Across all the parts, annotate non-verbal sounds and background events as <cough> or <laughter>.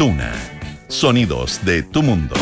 Duna. Sonidos de tu mundo.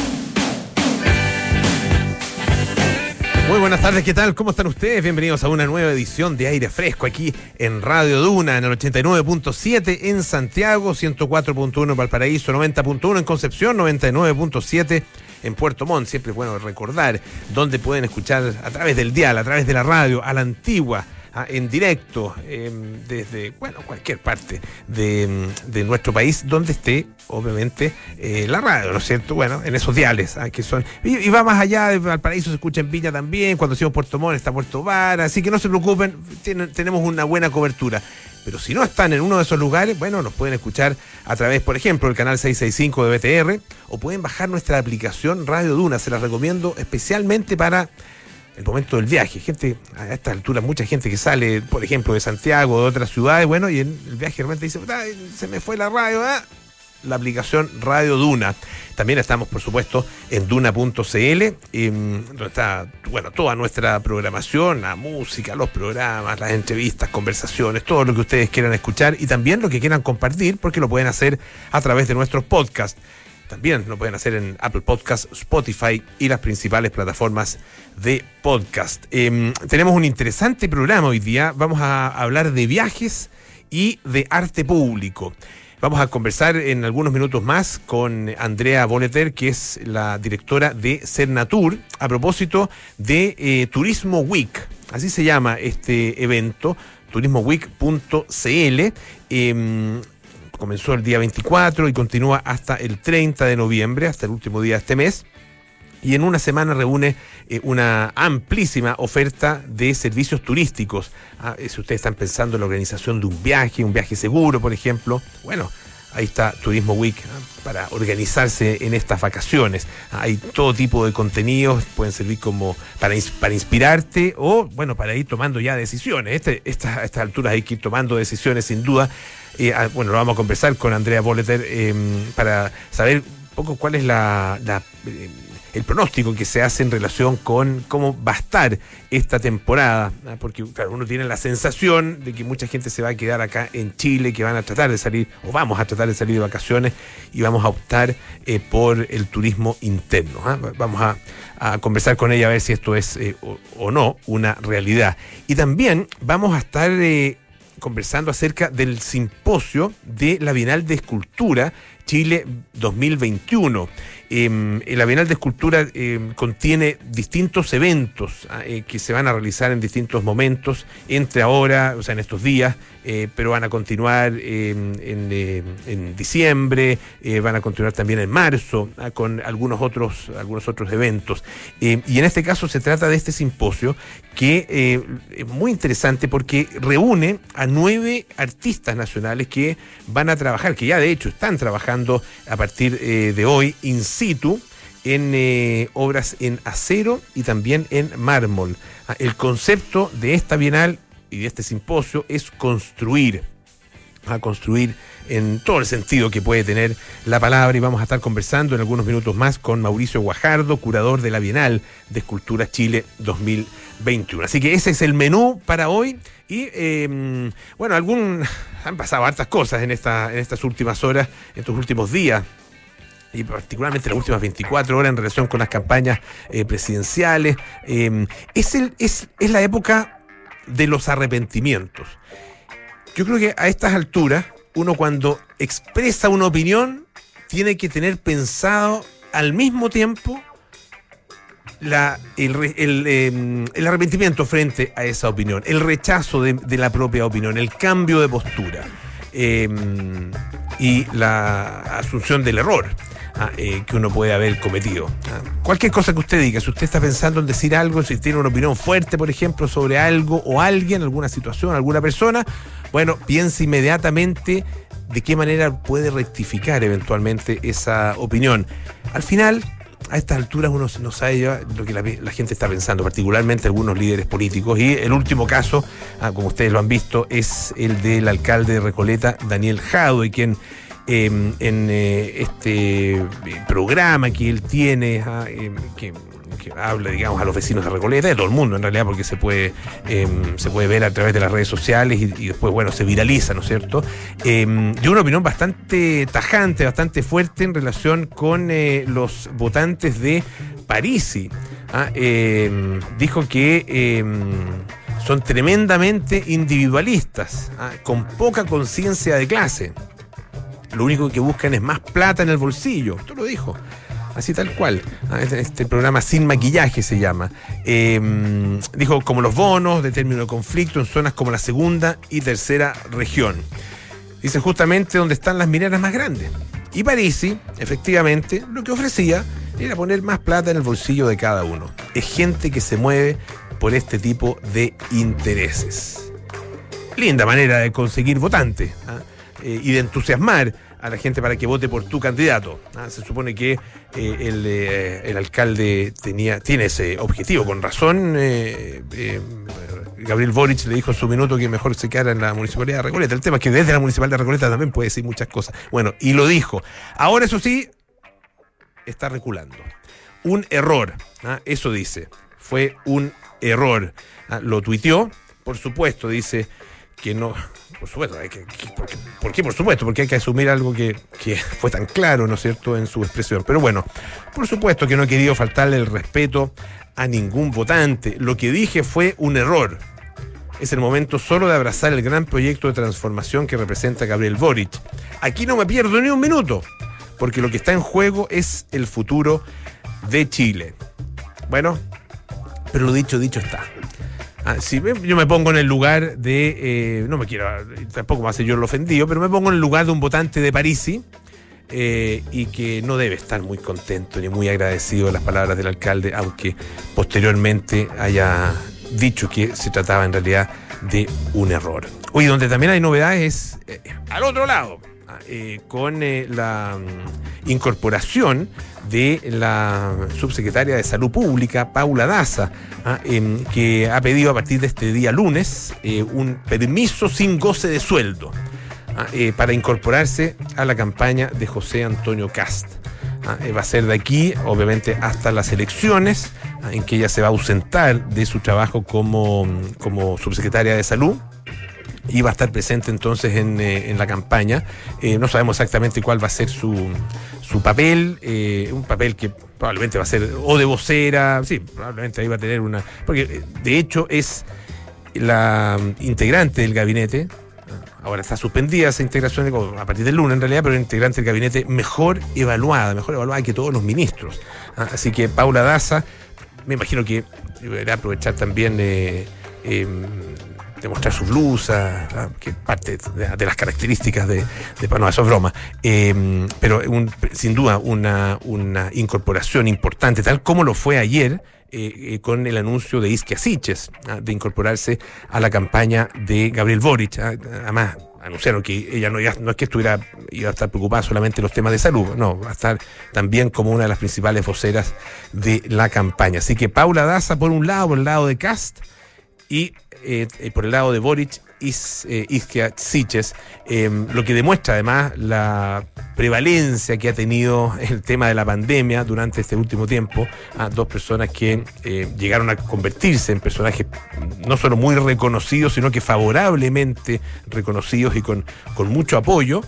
Muy buenas tardes, ¿qué tal? ¿Cómo están ustedes? Bienvenidos a una nueva edición de Aire Fresco aquí en Radio Duna, en el 89.7 en Santiago, 104.1 en Valparaíso, 90.1 en Concepción, 99.7 en Puerto Montt. Siempre es bueno recordar dónde pueden escuchar a través del dial, a través de la radio, a la antigua en directo em, desde, bueno, cualquier parte de, em, de, nuestro país donde esté, obviamente, eh, la radio, ¿no es cierto? Bueno, en esos diales, ah, son... Y, va más allá, de Valparaíso se escucha en Villa también, cuando decimos Puerto Montt está Puerto Vara, así que no se preocupen, tenemos una buena cobertura. Pero si no están en uno de esos lugares, bueno, nos pueden escuchar a través, por ejemplo, del canal 665 de BTR, o pueden bajar nuestra aplicación Radio Duna, se las recomiendo especialmente para el momento del viaje. Gente, a esta altura, mucha gente que sale, por ejemplo, de Santiago o de otras ciudades, bueno, y en el viaje realmente dice, se me fue la radio, ¿eh? la aplicación Radio Duna. También estamos, por supuesto, en duna.cl, em, donde está, bueno, toda nuestra programación, la música, los programas, las entrevistas, conversaciones, todo lo que ustedes quieran escuchar y también lo que quieran compartir, porque lo pueden hacer a través de nuestros podcasts. También lo pueden hacer en Apple Podcasts, Spotify y las principales plataformas de podcast. Em, tenemos un interesante programa hoy día. Vamos a hablar de viajes y de arte público. Vamos a conversar en algunos minutos más con Andrea Boneter, que es la directora de Cernatur, a propósito de eh, Turismo Week. Así se llama este evento, turismoweek.cl comenzó el día 24 y continúa hasta el 30 de noviembre, hasta el último día de este mes. Y en una semana reúne eh, una amplísima oferta de servicios turísticos. Ah, eh, si ustedes están pensando en la organización de un viaje, un viaje seguro, por ejemplo, bueno, ahí está Turismo Week ah, para organizarse en estas vacaciones. Hay todo tipo de contenidos, pueden servir como para, para inspirarte o, bueno, para ir tomando ya decisiones. Este, esta, a estas alturas hay que ir tomando decisiones sin duda Ah, bueno, lo vamos a conversar con Andrea Boleter em, para saber un poco cuál es la, eh, el pronóstico que se hace en relación con cómo va a estar esta temporada, ¿ah? porque uno tiene la sensación de que mucha gente se va a quedar acá en Chile, que van a tratar de salir, o vamos a tratar de salir de vacaciones y vamos a optar eh, por el turismo interno. ¿ah? Vamos a, conversar con ella a ver si esto es eh, o, no una realidad. Y también vamos a estar conversando acerca del simposio de la Bienal de Escultura Chile 2021. Em, la Bienal de Escultura em, contiene distintos eventos ah, eh, que se van a realizar en distintos momentos, entre ahora, o sea, en estos días, eh, pero van a continuar em, en, en, diciembre, eh, van a continuar también en marzo, ah, con algunos otros, algunos otros eventos. y en este caso se trata de este simposio que es muy interesante porque reúne a nueve artistas nacionales que van a trabajar, que ya de hecho están trabajando a partir de hoy, situ en eh, obras en acero y también en mármol. Ah, el concepto de esta bienal y de este simposio es construir, a construir en todo el sentido que puede tener la palabra y vamos a estar conversando en algunos minutos más con Mauricio Guajardo, curador de la Bienal de Escultura Chile 2021. Así que ese es el menú para hoy y em, bueno, algún han pasado hartas cosas en, esta, en estas últimas horas, en estos últimos días y particularmente las últimas 24 horas en relación con las campañas eh, presidenciales. Em, es, el, es, es la época de los arrepentimientos. Yo creo que a estas alturas, uno cuando expresa una opinión, tiene que tener pensado al mismo tiempo la, el, em, el, arrepentimiento frente a esa opinión, el rechazo de, de la propia opinión, el cambio de postura em, y la asunción del error. Ah, eh, que uno puede haber cometido. Ah, cualquier cosa que usted diga, si usted está pensando en decir algo, si tiene una opinión fuerte, por ejemplo, sobre algo o alguien, alguna situación, alguna persona, bueno, piense inmediatamente de qué manera puede rectificar eventualmente esa opinión. Al final, a estas alturas uno no sabe lo que la, gente está pensando, particularmente algunos líderes políticos. Y el último caso, ah, como ustedes lo han visto, es el del alcalde de Recoleta, Daniel y quien Em, en eh, este eh, programa que él tiene, em, que habla, digamos, a los vecinos de Recoleta, de todo el mundo en realidad, porque se puede, em, se puede ver a través de las redes sociales y, después, bueno, se viraliza, ¿no es cierto? Dio una opinión bastante tajante, bastante fuerte en relación con eh, los votantes de Parisi. ¿ah? dijo que son tremendamente individualistas, ¿ah? con poca conciencia de clase. Lo único que buscan es más plata en el bolsillo. Esto lo dijo así tal cual. ¿ah? Este, programa sin maquillaje se llama. Em, dijo como los bonos de término de conflicto en zonas como la segunda y tercera región. Dice justamente donde están las mineras más grandes. Y Parisi, efectivamente, lo que ofrecía era poner más plata en el bolsillo de cada uno. Es gente que se mueve por este tipo de intereses. Linda manera de conseguir votantes ¿ah? Eh, y de entusiasmar a la gente para que vote por tu candidato. ¿ah? Se supone que eh, eh, el, alcalde tenía, tiene ese objetivo, con razón. Gabriel Boric le dijo en su minuto que mejor se quedara en la municipalidad de Recoleta. El tema es que desde la municipalidad de Recoleta también puede decir muchas cosas. Bueno, y lo dijo. Ahora, eso sí, está reculando. Un error, ¿ah? eso dice. Fue un error. ¿ah? Lo tuiteó, por supuesto, dice que no. Por supuesto, hay que, ¿por, qué? Por supuesto, porque hay que asumir algo que, <laughs> fue tan claro, ¿no es cierto?, en su expresión. Pero bueno, por supuesto que no he querido faltarle el respeto a ningún votante. Lo que dije fue un error. Es el momento solo de abrazar el gran proyecto de transformación que representa Gabriel Boric. Aquí no me pierdo ni un minuto, porque lo que está en juego es el futuro de Chile. Bueno, pero lo dicho, dicho está. Ah, si yo me pongo en el lugar de, eh, no me quiero, tampoco me hace yo lo ofendido, pero me pongo en el lugar de un votante de París eh, y que no debe estar muy contento ni muy agradecido de las palabras del alcalde, aunque posteriormente haya dicho que se trataba en realidad de un error. Hoy donde también hay novedades es eh, al otro lado, ah, con la mm, incorporación de la subsecretaria de Salud Pública, Paula Daza, ah, em, que ha pedido a partir de este día lunes eh, un permiso sin goce de sueldo ah, eh, para incorporarse a la campaña de José Antonio Cast. Eh, va a ser de aquí, obviamente, hasta las elecciones, en que ella se va a ausentar de su trabajo como, como subsecretaria de Salud va a estar presente entonces en, eh, la campaña. Eh, no sabemos exactamente cuál va a ser su, su papel, eh, un papel que probablemente va a ser o de vocera, sí, probablemente ahí va a tener una... Porque de hecho es la integrante del gabinete, ahora está suspendida esa integración a partir del lunes en realidad, pero integrante del gabinete mejor evaluada, mejor evaluada que todos los ministros. ¿ah? Así que Paula Daza, me imagino que deberá aprovechar también... Em, demostrar su blusa, ah, que parte de, las características de, de bueno, eso es broma, em, pero sin duda una, una incorporación importante, tal como lo fue ayer. Eh, eh, con el anuncio de Isquia Siches ah, de incorporarse a la campaña de Gabriel Boric. Ah, además, anunciaron que ella no, no es que estuviera iba a estar preocupada solamente en los temas de salud, no, va a estar también como una de las principales voceras de la campaña. Así que Paula Daza por un lado, por el lado de Cast, y eh, eh, por el lado de Boric Is, eh, Iskia Siches, em, lo que demuestra además la prevalencia que ha tenido el tema de la pandemia durante este último tiempo a dos personas que llegaron a convertirse en personajes no solo muy reconocidos, sino que favorablemente reconocidos y con, con mucho apoyo.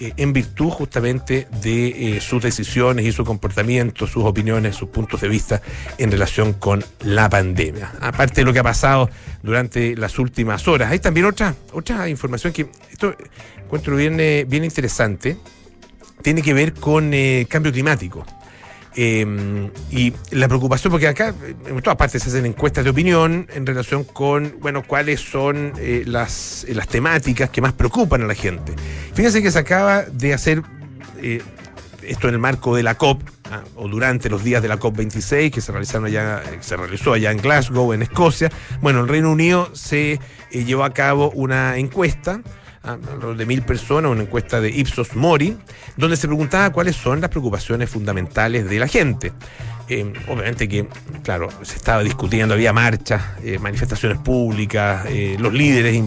Eh, en virtud justamente de eh, sus decisiones y su comportamiento, sus opiniones, sus puntos de vista en relación con la pandemia. Aparte de lo que ha pasado durante las últimas horas, hay también otra, otra información que esto encuentro bien, eh, bien interesante, tiene que ver con cambio climático. Em, y la preocupación, porque acá en todas partes se hacen encuestas de opinión en relación con, bueno, cuáles son eh, las, las temáticas que más preocupan a la gente. Fíjense que se acaba de hacer eh, esto en el marco de la COP, ah, o durante los días de la COP26, que se realizaron allá, se realizó allá en Glasgow, en Escocia. Bueno, el Reino Unido se eh, llevó a cabo una encuesta alrededor de mil personas, una encuesta de Ipsos Mori, donde se preguntaba cuáles son las preocupaciones fundamentales de la gente. Eh, obviamente que, claro, se estaba discutiendo, había marchas, eh, manifestaciones públicas, eh, los líderes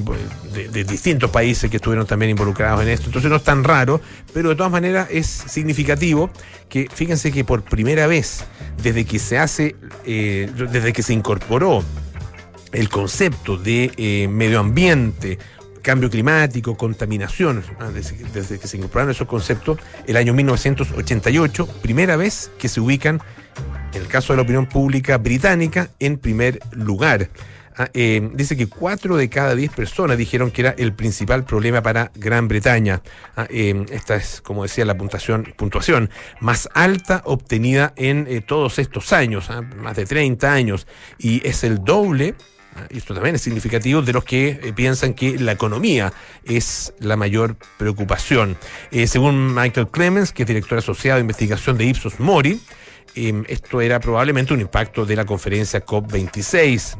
de, de, distintos países que estuvieron también involucrados en esto. Entonces no es tan raro, pero de todas maneras es significativo que, fíjense que por primera vez, desde que se hace, desde que se incorporó el concepto de medio ambiente, cambio climático, contaminación, ah, desde, que se incorporaron esos conceptos, el año 1988, primera vez que se ubican en el caso de la opinión pública británica, en primer lugar. Ah, eh, dice que cuatro de cada diez personas dijeron que era el principal problema para Gran Bretaña. Ah, eh, esta es, como decía, la puntuación, más alta obtenida en eh, todos estos años, más de 30 años, y es el doble esto también es significativo, de los que piensan que la economía es la mayor preocupación. según Michael Clemens, que es director asociado de investigación de Ipsos Mori, Em, esto era probablemente un impacto de la conferencia COP26,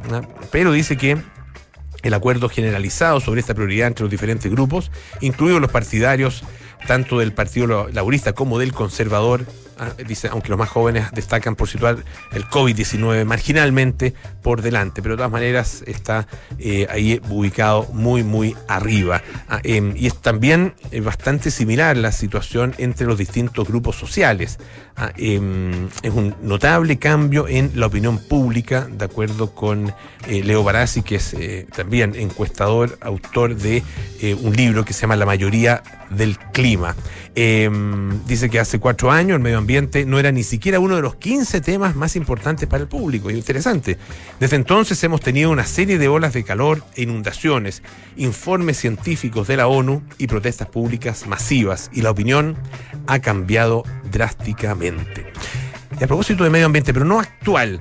pero dice que el acuerdo generalizado sobre esta prioridad entre los diferentes grupos, incluidos los partidarios tanto del Partido Laborista como del Conservador, dice, aunque los más jóvenes destacan por situar el COVID-19 marginalmente por delante, pero de todas maneras está eh, ahí ubicado muy, muy arriba. Ah, em, y es también eh, bastante similar la situación entre los distintos grupos sociales. Ah, em, es un notable cambio en la opinión pública, de acuerdo con eh, Leo Barassi, que es también encuestador, autor de un libro que se llama La mayoría del clima. Em, dice que hace cuatro años el medio ambiente no era ni siquiera uno de los 15 temas más importantes para el público. Interesante. Desde entonces hemos tenido una serie de olas de calor e inundaciones, informes científicos de la ONU y protestas públicas masivas. Y la opinión ha cambiado drásticamente. Y a propósito de medio ambiente, pero no actual,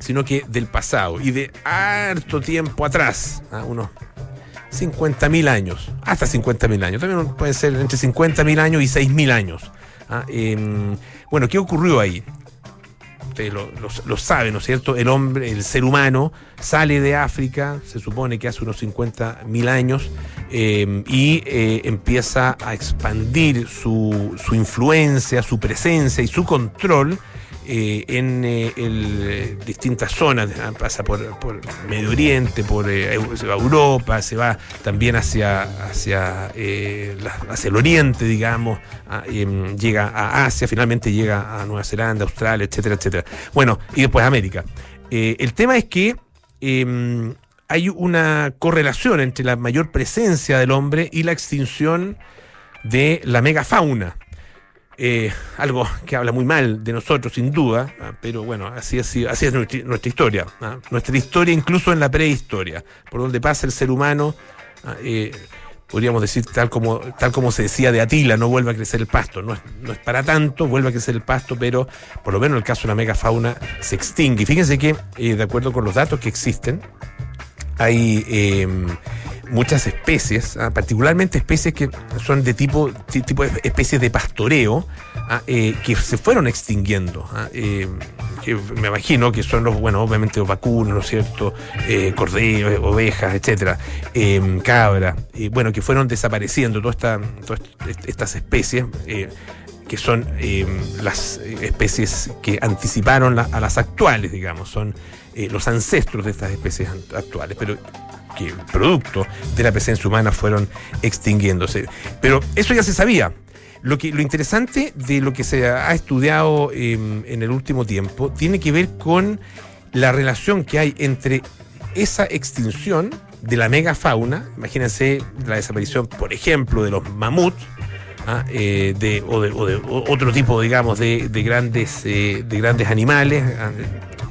sino que del pasado y de harto tiempo atrás, ¿ah? unos 50.000 años, hasta 50.000 años, también pueden ser entre 50.000 años y 6.000 años. Ah, em, bueno, ¿qué ocurrió ahí? Ustedes lo, saben, ¿no es cierto? El hombre, el ser humano, sale de África, se supone que hace unos 50.000 años, em, y eh, empieza a expandir su, su influencia, su presencia y su control eh, en eh, eh, distintas zonas, pasa por, Medio Oriente, por Europa, se va también hacia, hacia, hacia el Oriente, digamos, em, llega a Asia, finalmente llega a Nueva Zelanda, Australia, etcétera, etcétera. Bueno, y después América. el tema es que em, hay una correlación entre la mayor presencia del hombre y la extinción de la megafauna. Eh, algo que habla muy mal de nosotros, sin duda, ah, pero bueno, así, así, es nuestra, historia. ¿ah? Nuestra historia, incluso en la prehistoria, por donde pasa el ser humano, ah, eh, podríamos decir, tal como, tal como se decía de Atila, no vuelve a crecer el pasto. No es, no es para tanto, vuelve a crecer el pasto, pero por lo menos en el caso de la megafauna se extingue. Fíjense que, eh, de acuerdo con los datos que existen, hay em, muchas especies, ah, particularmente especies que son de tipo, tipo de especies de pastoreo, ah, eh, que se fueron extinguiendo. Ah, eh, me imagino que son los, bueno, obviamente los vacunos, ¿no es cierto? Eh, cordeos, ovejas, etcétera, em, cabra, bueno, que fueron desapareciendo todas estas especies que son em, las especies que anticiparon a las actuales, digamos, son los ancestros de estas especies actuales. Pero que producto de la presencia humana fueron extinguiéndose. Pero eso ya se sabía. Lo, que, lo interesante de lo que se ha estudiado em, en el último tiempo tiene que ver con la relación que hay entre esa extinción de la megafauna, imagínense la desaparición, por ejemplo, de los mamuts, ¿ah? eh, o, de, otro tipo, digamos, de, grandes, eh, de grandes animales, ¿ah?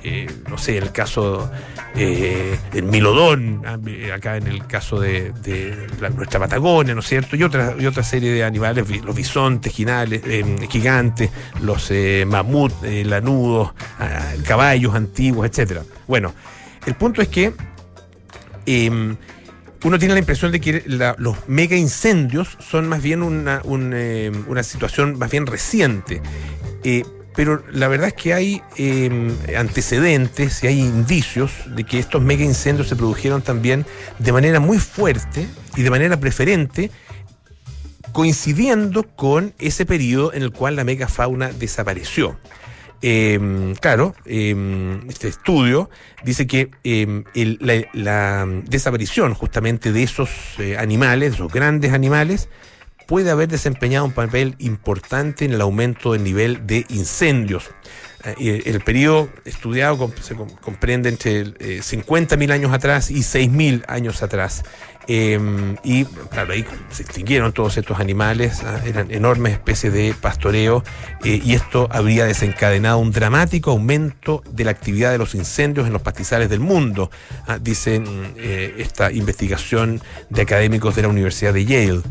Eh, no sé, el caso eh, el milodón, ah, acá en el caso de, nuestra Patagonia, ¿no es cierto? Y otra, otra serie de animales, los bisontes eh, gigantes, los eh, mamut, lanudos, ah, caballos antiguos, etcétera. Bueno, el punto es que em, uno tiene la impresión de que los mega incendios son más bien una, una situación más bien reciente pero la verdad es que hay em, antecedentes y hay indicios de que estos mega incendios se produjeron también de manera muy fuerte y de manera preferente coincidiendo con ese periodo en el cual la megafauna desapareció. Eh, claro, eh, este estudio dice que eh, el, la, la, desaparición justamente de esos eh, animales, esos grandes animales, puede haber desempeñado un papel importante en el aumento del nivel de incendios. Eh, el periodo estudiado se comprende entre 50.000 años atrás y 6.000 años atrás. Eh, y claro, ahí se extinguieron todos estos animales, ¿ah? eran enormes especies de pastoreo, eh, y esto habría desencadenado un dramático aumento de la actividad de los incendios en los pastizales del mundo, ¿ah? dicen eh, esta investigación de académicos de la Universidad de Yale.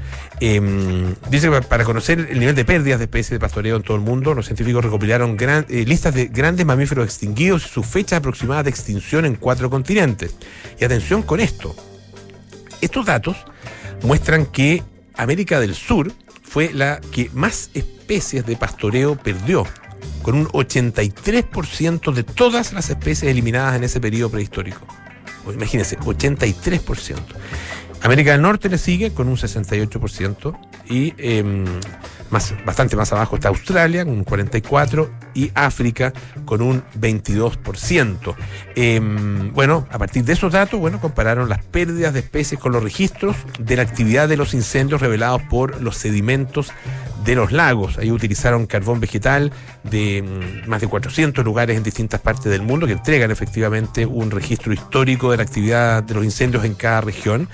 dice que para conocer el nivel de pérdidas de especies de pastoreo en todo el mundo, los científicos recopilaron gran, listas de grandes mamíferos extinguidos y su fecha aproximada de extinción en cuatro continentes. Y atención con esto. Estos datos muestran que América del Sur fue la que más especies de pastoreo perdió, con un 83% de todas las especies eliminadas en ese periodo prehistórico. Imagínense, 83%. América del Norte le sigue con un 68% y eh, más, bastante más abajo está Australia con un 44% y África con un 22%. Eh, bueno, a partir de esos datos, bueno, compararon las pérdidas de especies con los registros de la actividad de los incendios revelados por los sedimentos de los lagos. Ahí utilizaron carbón vegetal de mm, más de 400 lugares en distintas partes del mundo que entregan efectivamente un registro histórico de la actividad de los incendios en cada región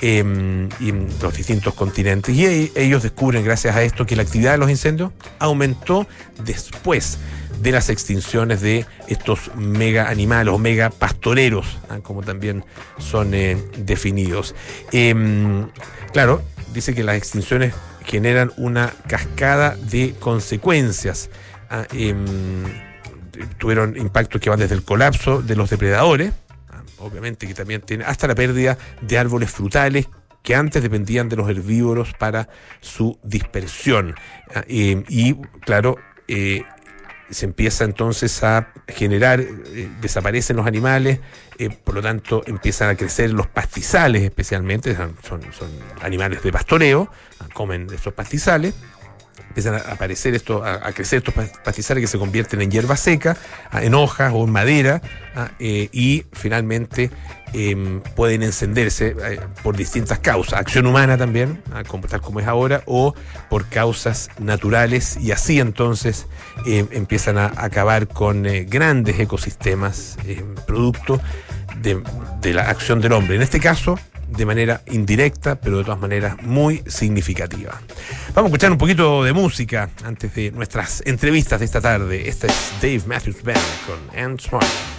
eh, y en los distintos continentes. Y ellos descubren, gracias a esto, que la actividad de los incendios aumentó después de las extinciones de estos mega animales o mega pastoreros, ¿ah? como también son eh, definidos. Eh, claro, dice que las extinciones generan una cascada de consecuencias. ¿ah? tuvieron impactos que van desde el colapso de los depredadores, obviamente que también tiene hasta la pérdida de árboles frutales que antes dependían de los herbívoros para su dispersión. Eh, y claro, eh, se empieza entonces a generar, eh, desaparecen los animales, por lo tanto empiezan a crecer los pastizales especialmente, son, son animales de pastoreo, comen esos pastizales empiezan a aparecer esto, a, crecer estos pastizales que se convierten en hierba seca, en hojas o en madera, eh, y finalmente em, pueden encenderse eh, por distintas causas, acción humana también, como, tal como es ahora, o por causas naturales, y así entonces em, empiezan a acabar con eh, grandes ecosistemas, em, producto de la acción del hombre. En este caso, de manera indirecta, pero de todas maneras muy significativa. Vamos a escuchar un poquito de música antes de nuestras entrevistas de esta tarde. Este es Dave Matthews Band con Anne Smart.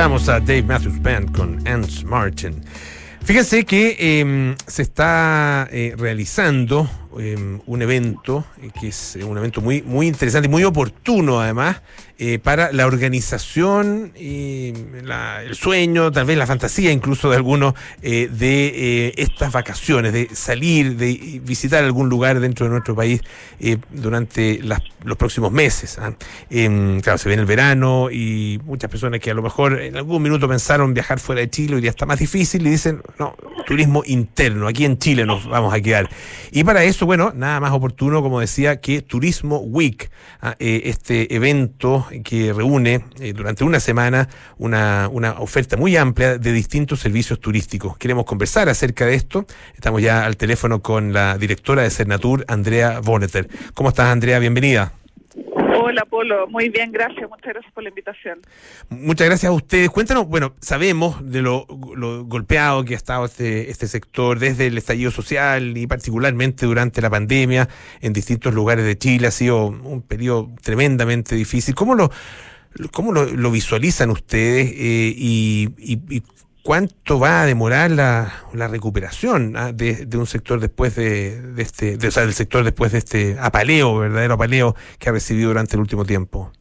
And Escuchábamos a Dave Matthews Band con Ants Martin. Fíjense que eh, se está eh, realizando eh, un evento eh, que es un evento muy, muy interesante y muy oportuno además eh, para la organización, y la- el sueño, tal vez la fantasía incluso de algunos eh, de eh, estas vacaciones, de salir, de visitar algún lugar dentro de nuestro país eh, durante las- los próximos meses. ¿ah? Em, claro, se viene el verano y muchas personas que a lo mejor en algún minuto pensaron viajar fuera de Chile, hoy día está más difícil y dicen, no, turismo interno, aquí en Chile nos vamos a quedar. Y para eso, bueno, nada más oportuno, como decía, que Turismo Week, ¿ah? Eh, este evento que reúne eh, durante una semana una, una oferta muy amplia de distintos servicios turísticos. Queremos conversar acerca de esto. Estamos ya al teléfono con la directora de Cernatur, Andrea Boneter. ¿Cómo estás, Andrea? Bienvenida. Hola, Polo. Muy bien, gracias. Muchas gracias por la invitación. Muchas gracias a ustedes. Cuéntanos, bueno, sabemos de lo, lo golpeado que ha estado este, este sector desde el estallido social y particularmente durante la pandemia en distintos lugares de Chile. Ha sido un periodo tremendamente difícil. ¿Cómo lo, cómo lo, visualizan ustedes eh, y cuánto va a demorar la, recuperación ah, de, un sector después de, este, o sea, del sector después de este apaleo, verdadero apaleo que ha recibido durante el último tiempo?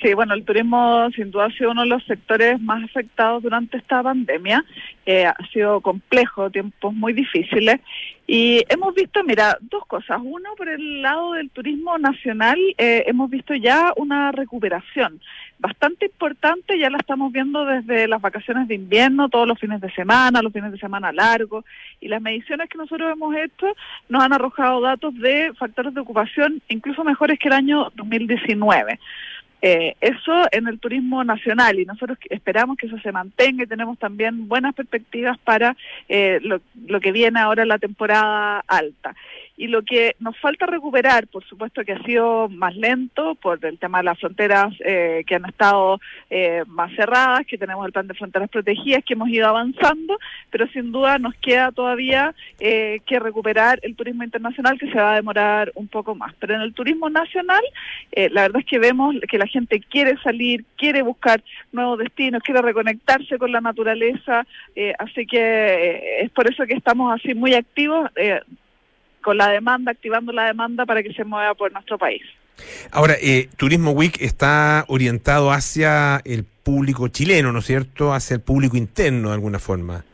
Sí, bueno, el turismo sin duda ha sido uno de los sectores más afectados durante esta pandemia. Eh, ha sido complejo, tiempos muy difíciles. Y hemos visto, mira, dos cosas. Uno, por el lado del turismo nacional, eh, hemos visto ya una recuperación bastante importante. Ya la estamos viendo desde las vacaciones de invierno, todos los fines de semana, los fines de semana largos. Y las mediciones que nosotros hemos hecho nos han arrojado datos de factores de ocupación incluso mejores que el año 2019. Eh, eso en el turismo nacional y nosotros esperamos que eso se mantenga y tenemos también buenas perspectivas para eh, lo, lo que viene ahora la temporada alta. Y lo que nos falta recuperar, por supuesto que ha sido más lento por el tema de las fronteras eh, que han estado eh, más cerradas, que tenemos el plan de fronteras protegidas, que hemos ido avanzando, pero sin duda nos queda todavía eh, que recuperar el turismo internacional, que se va a demorar un poco más. Pero en el turismo nacional, eh, la verdad es que vemos que la gente quiere salir, quiere buscar nuevos destinos, quiere reconectarse con la naturaleza, eh, así que eh, es por eso que estamos así muy activos con la demanda, activando la demanda para que se mueva por nuestro país. Ahora, eh, Turismo Week está orientado hacia el público chileno, ¿no es cierto? Hacia el público interno, de alguna forma.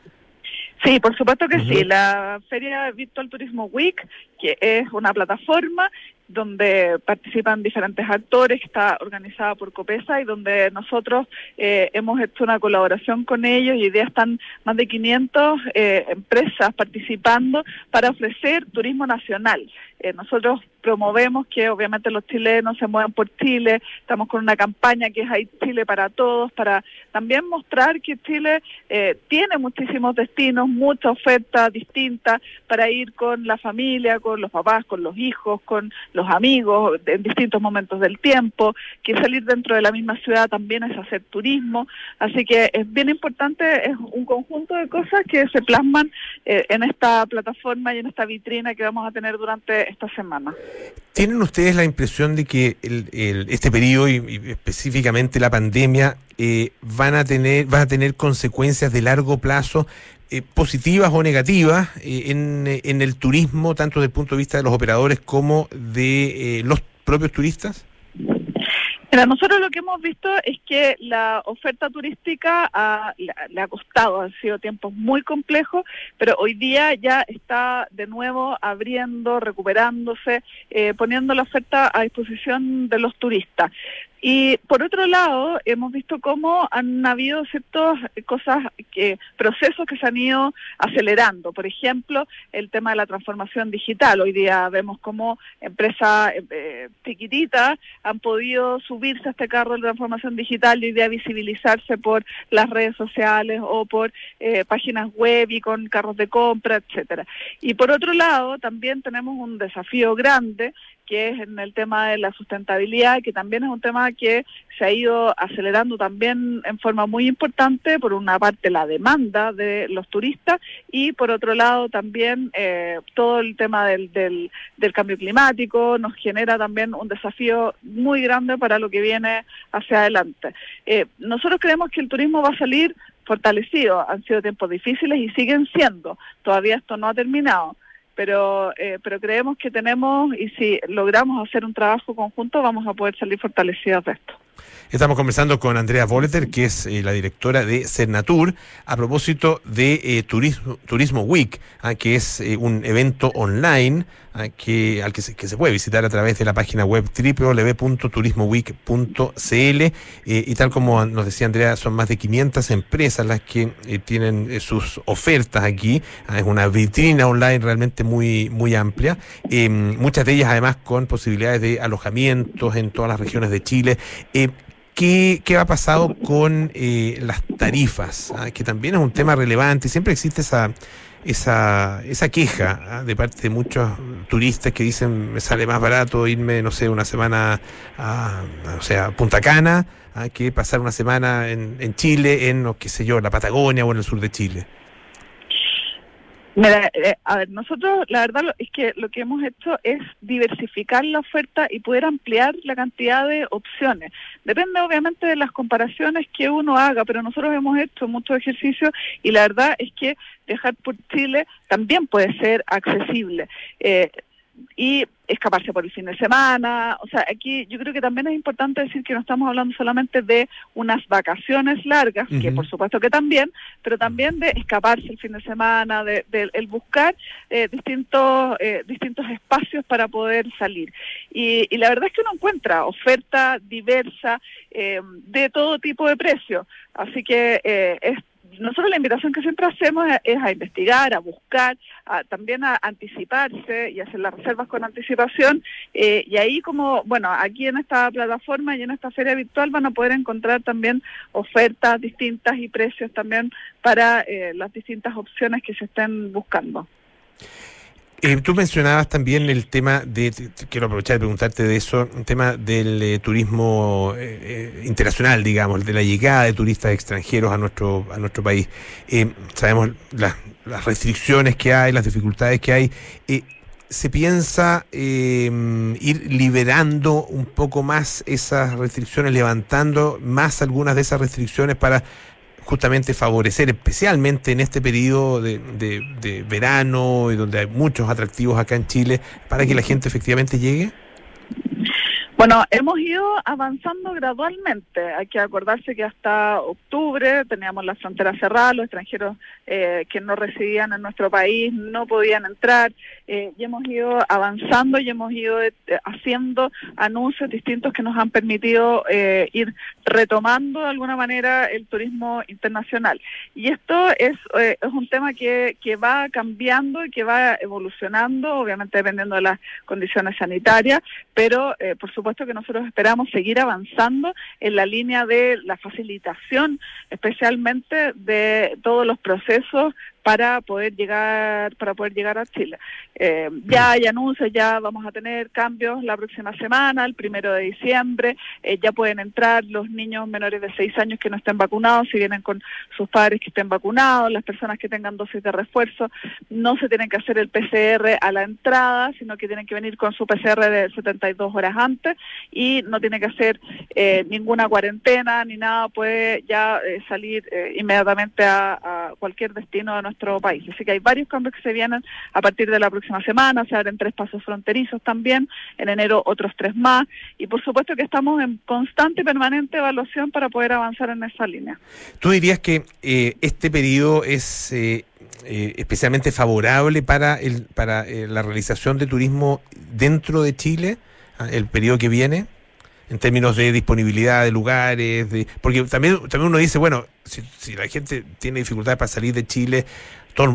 Sí, por supuesto que sí. La Feria Virtual Turismo Week, que es una plataforma, donde participan diferentes actores, que está organizada por Copesa y donde nosotros eh, hemos hecho una colaboración con ellos y hoy día están más de 500 eh, empresas participando para ofrecer turismo nacional. Eh, nosotros promovemos que obviamente los chilenos se muevan por Chile, estamos con una campaña que es Hay Chile para todos, para también mostrar que Chile eh, tiene muchísimos destinos, mucha oferta distinta para ir con la familia, con los papás, con los hijos, con los amigos en distintos momentos del tiempo, que salir dentro de la misma ciudad también es hacer turismo, así que es bien importante, es un conjunto de cosas que se plasman eh, en esta plataforma y en esta vitrina que vamos a tener durante esta semana. ¿Tienen ustedes la impresión de que el, el- este periodo y, específicamente la pandemia eh, van a tener van a tener consecuencias de largo plazo eh, positivas o negativas eh, en, eh, en el turismo tanto desde el punto de vista de los operadores como de los propios turistas? Mira, nosotros lo que hemos visto es que la oferta turística ha- le ha costado, han sido tiempos muy complejos, pero hoy día ya está de nuevo abriendo, recuperándose, eh, poniendo la oferta a disposición de los turistas. Y por otro lado, hemos visto cómo han habido ciertas cosas, que, procesos que se han ido acelerando. Por ejemplo, el tema de la transformación digital. Hoy día vemos cómo empresas eh, eh, han podido subirse a este carro de transformación digital y hoy día visibilizarse por las redes sociales o por eh, páginas web y con carros de compra, etcétera. Y por otro lado, también tenemos un desafío grande que es en el tema de la sustentabilidad, que también es un tema que se ha ido acelerando también en forma muy importante, por una parte la demanda de los turistas y por otro lado también eh, todo el tema del, del, del cambio climático nos genera también un desafío muy grande para lo que viene hacia adelante. Eh, nosotros creemos que el turismo va a salir fortalecido, han sido tiempos difíciles y siguen siendo, todavía esto no ha terminado pero eh, pero creemos que tenemos y si logramos hacer un trabajo conjunto vamos a poder salir fortalecidos de esto. Estamos conversando con Andrea Boleter, que es eh, la directora de Cernatur, a propósito de eh, Turismo, Week, ah, que es eh, un evento online que, al que se, que se puede visitar a través de la página web www.turismoweek.cl eh, y tal como nos decía Andrea, son más de 500 empresas las que eh, tienen eh, sus ofertas aquí. Ah, es una vitrina online realmente muy, muy amplia. Muchas de ellas además con posibilidades de alojamientos en todas las regiones de Chile. ¿Qué, ¿Qué ha pasado con las tarifas? ah, Que también es un tema relevante. Siempre existe esa, esa, esa queja ah, de parte de muchos turistas que dicen me sale más barato irme, no sé, una semana a, o sea, Punta Cana ah, que pasar una semana en, en Chile, en, o qué sé yo, la Patagonia o en el sur de Chile. Mira, eh, a ver, nosotros la verdad es que lo que hemos hecho es diversificar la oferta y poder ampliar la cantidad de opciones. Depende obviamente de las comparaciones que uno haga, pero nosotros hemos hecho mucho ejercicio y la verdad es que viajar por Chile también puede ser accesible. Eh, y escaparse por el fin de semana. O sea, aquí yo creo que también es importante decir que no estamos hablando solamente de unas vacaciones largas, que por supuesto que también, pero también de escaparse el fin de semana, de, de el buscar eh, distintos eh, distintos espacios para poder salir. Y, y la verdad es que uno encuentra oferta diversa eh, de todo tipo de precios. Así que eh, es nosotros la invitación que siempre hacemos es, a investigar, a buscar, a- también a anticiparse y hacer las reservas con anticipación. eh, y ahí como, bueno, aquí en esta plataforma y en esta feria virtual van a poder encontrar también ofertas distintas y precios también para eh, las distintas opciones que se estén buscando. Eh, tú mencionabas también el tema de, quiero aprovechar de preguntarte de eso, el tema del eh, turismo eh, eh, internacional, digamos, de la llegada de turistas extranjeros a nuestro a nuestro país. Sabemos las, restricciones que hay, las dificultades que hay. ¿Se piensa eh, ir liberando un poco más esas restricciones, levantando más algunas de esas restricciones para justamente favorecer, especialmente en este periodo de, de- de verano y donde hay muchos atractivos acá en Chile, para que la gente efectivamente llegue? Bueno, hemos ido avanzando gradualmente. Hay que acordarse que hasta octubre teníamos la frontera cerrada, los extranjeros eh, que no residían en nuestro país no podían entrar eh, y hemos ido avanzando y hemos ido eh, haciendo anuncios distintos que nos han permitido eh, ir retomando de alguna manera el turismo internacional. Y esto es, un tema que, va cambiando y que va evolucionando, obviamente dependiendo de las condiciones sanitarias, pero por supuesto que nosotros esperamos seguir avanzando en la línea de la facilitación, especialmente de todos los procesos para poder llegar para poder llegar a Chile. Eh, ya hay anuncios, ya vamos a tener cambios la próxima semana, el primero de diciembre, eh, ya pueden entrar los niños menores de 6 años que no estén vacunados, si vienen con sus padres que estén vacunados, las personas que tengan dosis de refuerzo, no se tienen que hacer el PCR a la entrada, sino que tienen que venir con su PCR de 72 horas antes y no tiene que hacer eh, ninguna cuarentena ni nada, puede ya eh, salir inmediatamente a, a cualquier destino de nuestro país. Así que hay varios cambios que se vienen a partir de la próxima semana, se abren tres pasos fronterizos también, en enero otros tres más, y por supuesto que estamos en constante y permanente evaluación para poder avanzar en esa línea. ¿Tú dirías que eh, este periodo es eh, eh, especialmente favorable para, el, para eh, la realización de turismo dentro de Chile, el periodo que viene? En términos de disponibilidad de lugares, de, porque también, también uno dice, bueno, si, si la gente tiene dificultades para salir de Chile,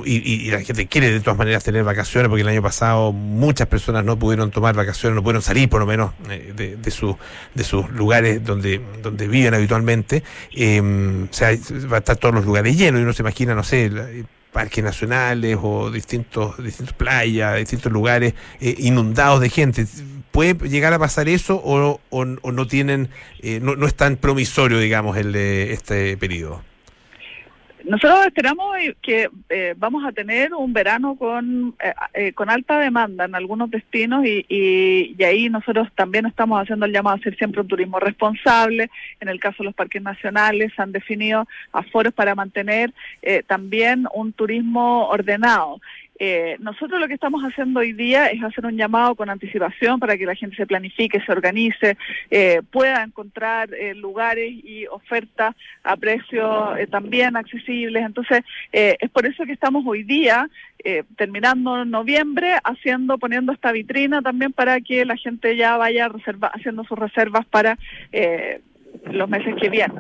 y, y, la gente quiere de todas maneras tener vacaciones, porque el año pasado muchas personas no pudieron tomar vacaciones, no pudieron salir por lo menos eh, de, de, su, de sus lugares donde, donde viven habitualmente. Eh, o sea, va a estar todos los lugares llenos y uno se imagina, no sé, parques nacionales o distintos, distintos playas, distintos lugares eh, inundados de gente. ¿Puede llegar a pasar eso o, o, o no tienen, eh, no, no es tan promisorio, digamos, el de este periodo? Nosotros esperamos que eh, vamos a tener un verano con, eh, eh, con alta demanda en algunos destinos y, y, ahí nosotros también estamos haciendo el llamado a hacer siempre un turismo responsable. En el caso de los parques nacionales han definido aforos para mantener también un turismo ordenado. Eh, nosotros lo que estamos haciendo hoy día es hacer un llamado con anticipación para que la gente se planifique, se organice, eh, pueda encontrar eh, lugares y ofertas a precios eh, también accesibles. Entonces, eh, es por eso que estamos hoy día, eh, terminando noviembre, haciendo, poniendo esta vitrina también para que la gente ya vaya reserva, haciendo sus reservas para los meses que vienen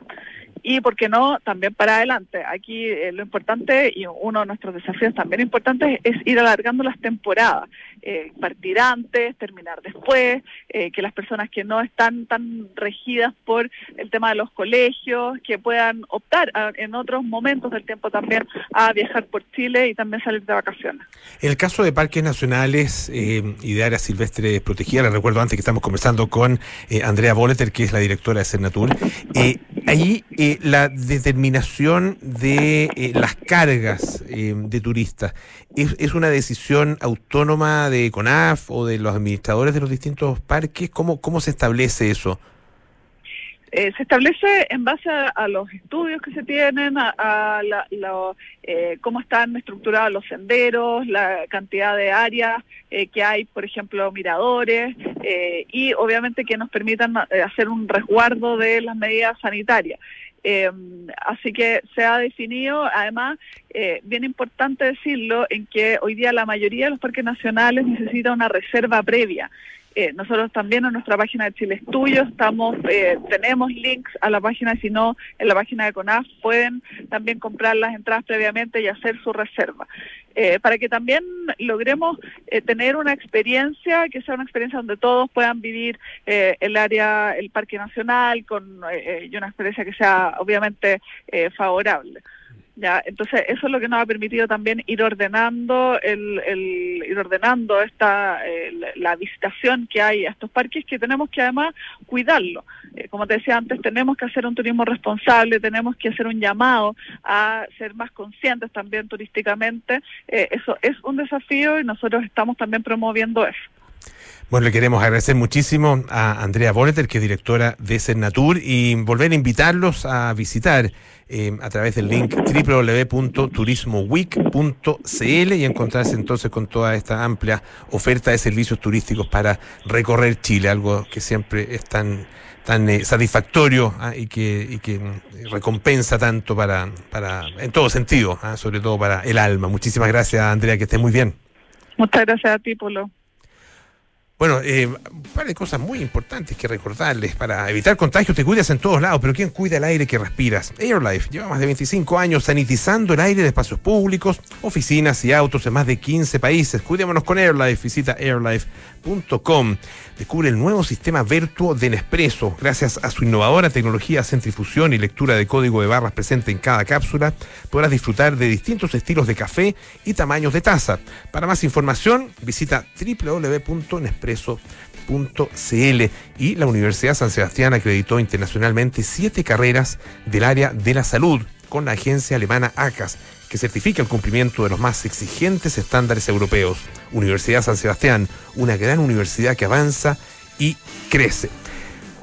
y, ¿por qué no?, también para adelante. Aquí eh, lo importante y uno de nuestros desafíos también importantes es ir alargando las temporadas, eh, partir antes, terminar después, eh, que las personas que no están tan regidas por el tema de los colegios, que puedan optar en otros momentos del tiempo también a viajar por Chile y también salir de vacaciones. El caso de parques nacionales y de áreas silvestres protegidas, les recuerdo antes que estamos conversando con Andrea Boleter, que es la directora de Cernatur, ahí la determinación de eh, las cargas eh, de turistas ¿es, una decisión autónoma de CONAF o de los administradores de los distintos parques. ¿Cómo, cómo se establece eso? Eh, se establece en base a, a, los estudios que se tienen, a, a la, la, eh, cómo están estructurados los senderos, la cantidad de áreas eh, que hay, por ejemplo, miradores, eh, y obviamente que nos permitan hacer un resguardo de las medidas sanitarias. Eh, así que se ha definido, además, eh, bien importante decirlo, en que hoy día la mayoría de los parques nacionales necesita una reserva previa. Eh, nosotros también en nuestra página de Chile Estudio estamos, eh, tenemos links a la página, si no, en la página de CONAF pueden también comprar las entradas previamente y hacer su reserva. Eh, para que también logremos eh, tener una experiencia que sea una experiencia donde todos puedan vivir eh, el área, el Parque Nacional, con y una experiencia que sea obviamente favorable. Ya, entonces eso es lo que nos ha permitido también ir ordenando el, el ir ordenando esta el, la visitación que hay a estos parques que tenemos que además cuidarlo. Eh, como te decía antes, tenemos que hacer un turismo responsable, tenemos que hacer un llamado a ser más conscientes también turísticamente. Eh, eso es un desafío y nosotros estamos también promoviendo eso. Bueno, le queremos agradecer muchísimo a Andrea Boleter, que es directora de Cernatur, y volver a invitarlos a visitar eh, a través del link www.turismoweek.cl y encontrarse entonces con toda esta amplia oferta de servicios turísticos para recorrer Chile, algo que siempre es tan tan eh, satisfactorio ah, y que, mm, recompensa tanto para, para en todo sentido, ah, sobre todo para el alma. Muchísimas gracias, Andrea, que estés muy bien. Muchas gracias a ti, Polo. Bueno, eh, un par de cosas muy importantes que recordarles. Para evitar contagios te cuidas en todos lados, pero ¿quién cuida el aire que respiras? AirLife lleva más de 25 años sanitizando el aire de espacios públicos, oficinas y autos en más de 15 países. Cuidémonos con AirLife. Visita airlife.com. Descubre el nuevo sistema Vertuo de Nespresso. Gracias a su innovadora tecnología centrifusión y lectura de código de barras presente en cada cápsula, podrás disfrutar de distintos estilos de café y tamaños de taza. Para más información, visita www.nespresso.cl y la Universidad San Sebastián acreditó internacionalmente siete carreras del área de la salud con la agencia alemana ACAS, que certifica el cumplimiento de los más exigentes estándares europeos. Universidad San Sebastián, una gran universidad que avanza y crece.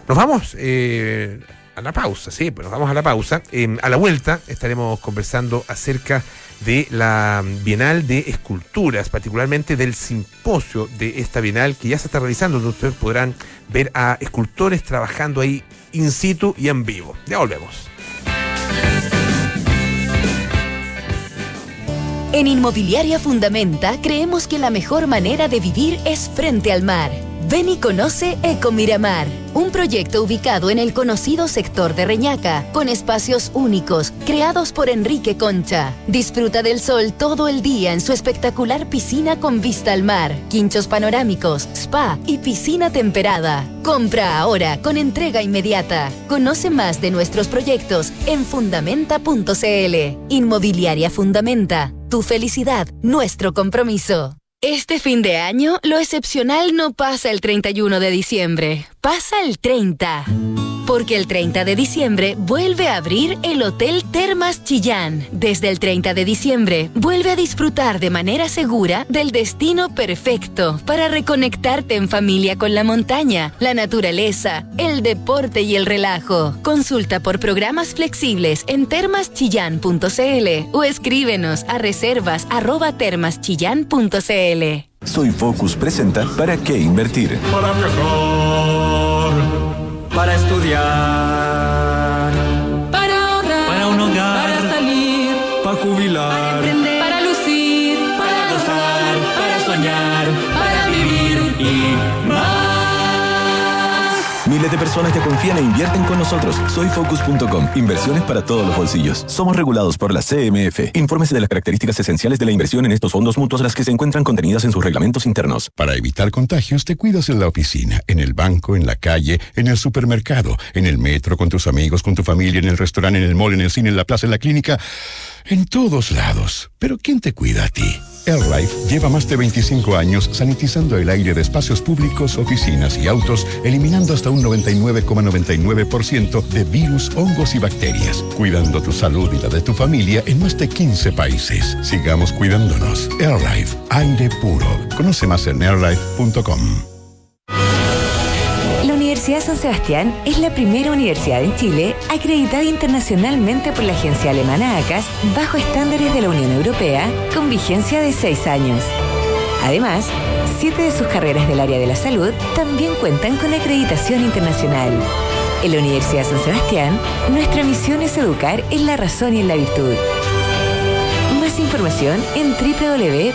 Nos vamos eh, a la pausa, sí, pues nos vamos a la pausa. Eh, a la vuelta estaremos conversando acerca de la Bienal de Esculturas, particularmente del simposio de esta Bienal que ya se está realizando, donde ustedes podrán ver a escultores trabajando ahí in situ y en vivo. Ya volvemos. En Inmobiliaria Fundamenta creemos que la mejor manera de vivir es frente al mar. Ven y conoce Eco Miramar, un proyecto ubicado en el conocido sector de Reñaca, con espacios únicos, creados por Enrique Concha. Disfruta del sol todo el día en su espectacular piscina con vista al mar, quinchos panorámicos, spa y piscina temperada. Compra ahora con entrega inmediata. Conoce más de nuestros proyectos en fundamenta.cl. Inmobiliaria Fundamenta. Tu felicidad, nuestro compromiso. Este fin de año, lo excepcional no pasa el 31 de diciembre, pasa el 30. Porque el 30 de diciembre vuelve a abrir el Hotel Termas Chillán. Desde el 30 de diciembre, vuelve a disfrutar de manera segura del destino perfecto para reconectarte en familia con la montaña, la naturaleza, el deporte y el relajo. Consulta por programas flexibles en termaschillán.cl o escríbenos a reservas arroba termaschillán.cl. Soy Focus presenta ¿Para qué invertir? para viajar, para estudiar, De personas que confían e invierten con nosotros. Soy Focus.com. Inversiones para todos los bolsillos. Somos regulados por la CMF. Infórmese de las características esenciales de la inversión en estos fondos mutuos, las que se encuentran contenidas en sus reglamentos internos. Para evitar contagios, te cuidas en la oficina, en el banco, en la calle, en el supermercado, en el metro, con tus amigos, con tu familia, en el restaurante, en el mall, en el cine, en la plaza, en la clínica, en todos lados. Pero ¿quién te cuida a ti? AirLife lleva más de 25 años sanitizando el aire de espacios públicos, oficinas y autos, eliminando hasta un 99,99% de virus, hongos y bacterias, cuidando tu salud y la de tu familia en más de 15 países. Sigamos cuidándonos. AirLife, aire puro. Conoce más en airlife.com. La Universidad San Sebastián es la primera universidad en Chile acreditada internacionalmente por la agencia alemana ACAS bajo estándares de la Unión Europea con vigencia de seis años. Además, siete de sus carreras del área de la salud también cuentan con acreditación internacional. En la Universidad San Sebastián, nuestra misión es educar en la razón y en la virtud. Más información en www.uss.cl.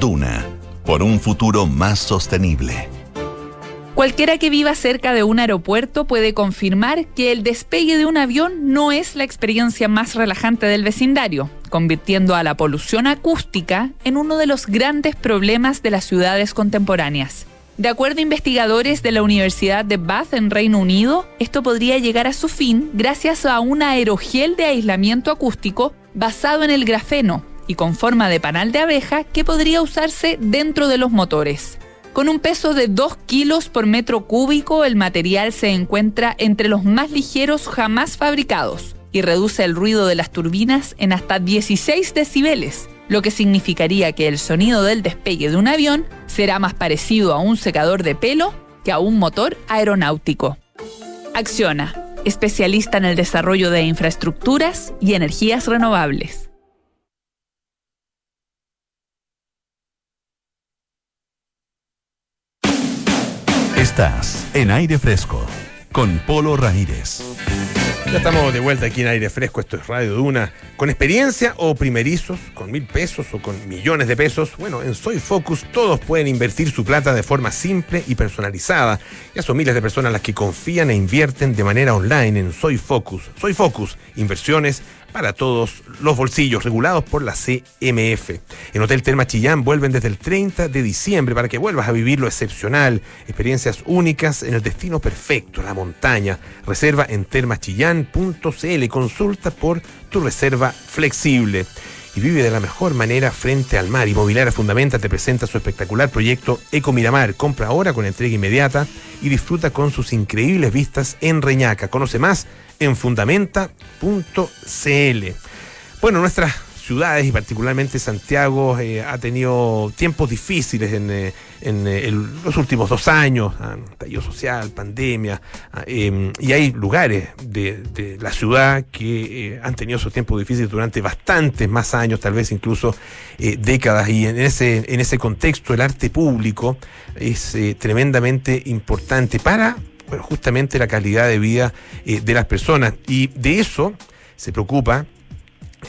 Duna, por un futuro más sostenible. Cualquiera que viva cerca de un aeropuerto puede confirmar que el despegue de un avión no es la experiencia más relajante del vecindario. convirtiendo a la polución acústica en uno de los grandes problemas de las ciudades contemporáneas. De acuerdo a investigadores de la Universidad de Bath en Reino Unido, esto podría llegar a su fin gracias a un aerogel de aislamiento acústico basado en el grafeno y con forma de panal de abeja que podría usarse dentro de los motores. Con un peso de 2 kilos por metro cúbico, el material se encuentra entre los más ligeros jamás fabricados y reduce el ruido de las turbinas en hasta 16 decibeles, lo que significaría que el sonido del despegue de un avión será más parecido a un secador de pelo que a un motor aeronáutico. Acciona, especialista en el desarrollo de infraestructuras y energías renovables. Estás en aire fresco con Polo Ramírez. Ya estamos de vuelta aquí en aire fresco, esto es Radio Duna. Con experiencia o primerizos, con mil pesos o con millones de pesos, bueno, en Soy Focus todos pueden invertir su plata de forma simple y personalizada. Ya son miles de personas las que confían e invierten de manera online en Soy Focus. Soy Focus, inversiones para todos los bolsillos, regulados por la CMF. En Hotel Telma Chillán vuelven desde el 30 de diciembre para que vuelvas a vivir lo excepcional, experiencias únicas en el destino perfecto, la montaña. Reserva en termachillán.cl, consulta por tu reserva flexible. Y vive de la mejor manera frente al mar. Inmobiliaria Fundamenta te presenta su espectacular proyecto Eco Miramar. Compra ahora con entrega inmediata y disfruta con sus increíbles vistas en Reñaca. Conoce más en fundamenta.cl. Bueno, nuestras ciudades y particularmente Santiago eh, ha tenido tiempos difíciles en, eh, en, eh, los últimos dos años, ah, estallido social, pandemia, ah, em, y hay lugares de, la ciudad que han tenido esos tiempos difíciles durante bastantes más años, tal vez incluso décadas, y en ese, en ese contexto el arte público es tremendamente importante para justamente la calidad de vida eh, de las personas. Y de eso se preocupa,